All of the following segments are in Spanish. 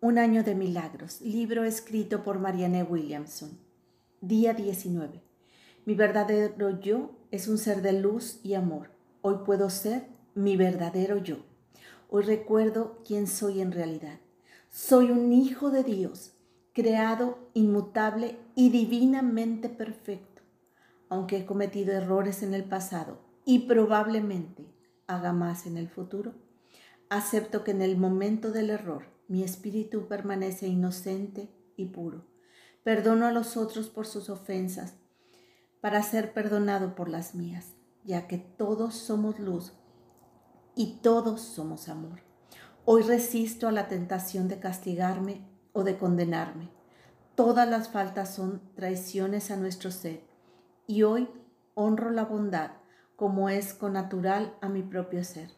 Un año de milagros, libro escrito por Marianne Williamson. Día 19. Mi verdadero yo es un ser de luz y amor. Hoy puedo ser mi verdadero yo. Hoy recuerdo quién soy en realidad. Soy un hijo de Dios, creado, inmutable y divinamente perfecto. Aunque he cometido errores en el pasado y probablemente haga más en el futuro, acepto que en el momento del error mi espíritu permanece inocente y puro. Perdono a los otros por sus ofensas, para ser perdonado por las mías, ya que todos somos luz y todos somos amor. Hoy resisto a la tentación de castigarme o de condenarme. Todas las faltas son traiciones a nuestro ser y hoy honro la bondad como es con natural a mi propio ser.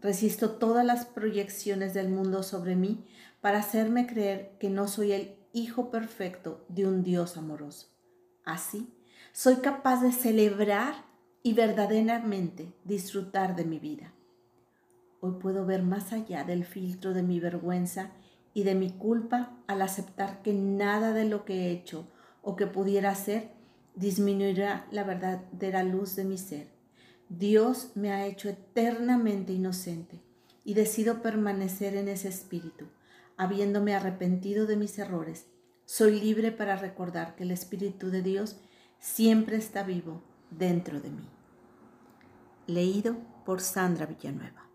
Resisto todas las proyecciones del mundo sobre mí para hacerme creer que no soy el hijo perfecto de un Dios amoroso. Así, soy capaz de celebrar y verdaderamente disfrutar de mi vida. Hoy puedo ver más allá del filtro de mi vergüenza y de mi culpa al aceptar que nada de lo que he hecho o que pudiera hacer disminuirá la verdadera luz de mi ser Dios me ha hecho eternamente inocente y decido permanecer en ese espíritu, habiéndome arrepentido de mis errores. Soy libre para recordar que el Espíritu de Dios siempre está vivo dentro de mí. Leído por Sandra Villanueva.